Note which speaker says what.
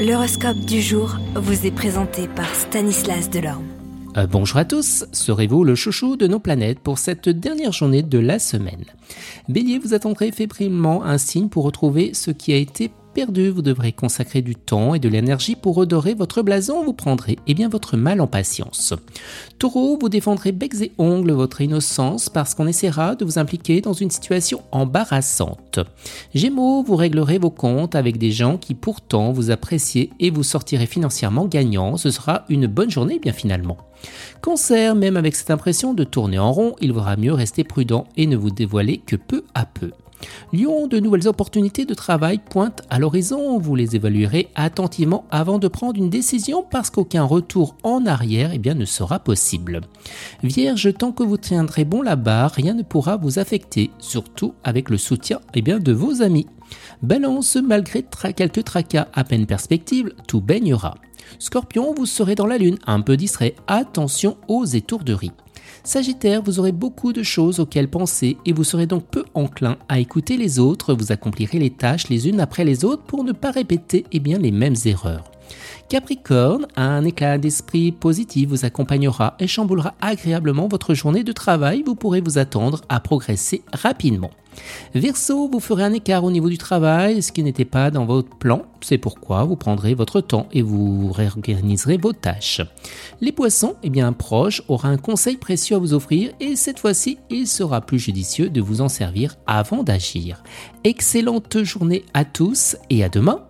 Speaker 1: L'horoscope du jour vous est présenté par Stanislas Delorme.
Speaker 2: Euh, bonjour à tous, serez-vous le chouchou de nos planètes pour cette dernière journée de la semaine? Bélier, vous attendrez fébrilement un signe pour retrouver ce qui a été perdu, vous devrez consacrer du temps et de l'énergie pour redorer votre blason, vous prendrez eh bien votre mal en patience. Taureau, vous défendrez becs et ongles votre innocence parce qu'on essaiera de vous impliquer dans une situation embarrassante. Gémeaux, vous réglerez vos comptes avec des gens qui pourtant vous apprécient et vous sortirez financièrement gagnant, ce sera une bonne journée bien finalement. Cancer, même avec cette impression de tourner en rond, il vaudra mieux rester prudent et ne vous dévoiler que peu à peu. Lyon, de nouvelles opportunités de travail pointent à l'horizon. Vous les évaluerez attentivement avant de prendre une décision parce qu'aucun retour en arrière eh bien, ne sera possible. Vierge, tant que vous tiendrez bon la barre, rien ne pourra vous affecter, surtout avec le soutien eh bien, de vos amis. Balance, malgré quelques tracas à peine perspective, tout baignera. Scorpion, vous serez dans la lune, un peu distrait, attention aux étourderies. Sagittaire, vous aurez beaucoup de choses auxquelles penser et vous serez donc peu enclin à écouter les autres, vous accomplirez les tâches les unes après les autres pour ne pas répéter eh bien, les mêmes erreurs. Capricorne, un éclat d'esprit positif vous accompagnera et chamboulera agréablement votre journée de travail. Vous pourrez vous attendre à progresser rapidement. Verseau, vous ferez un écart au niveau du travail, ce qui n'était pas dans votre plan. C'est pourquoi vous prendrez votre temps et vous réorganiserez vos tâches. Les poissons, eh bien, un proche aura un conseil précieux à vous offrir et cette fois-ci, il sera plus judicieux de vous en servir avant d'agir. Excellente journée à tous et à demain.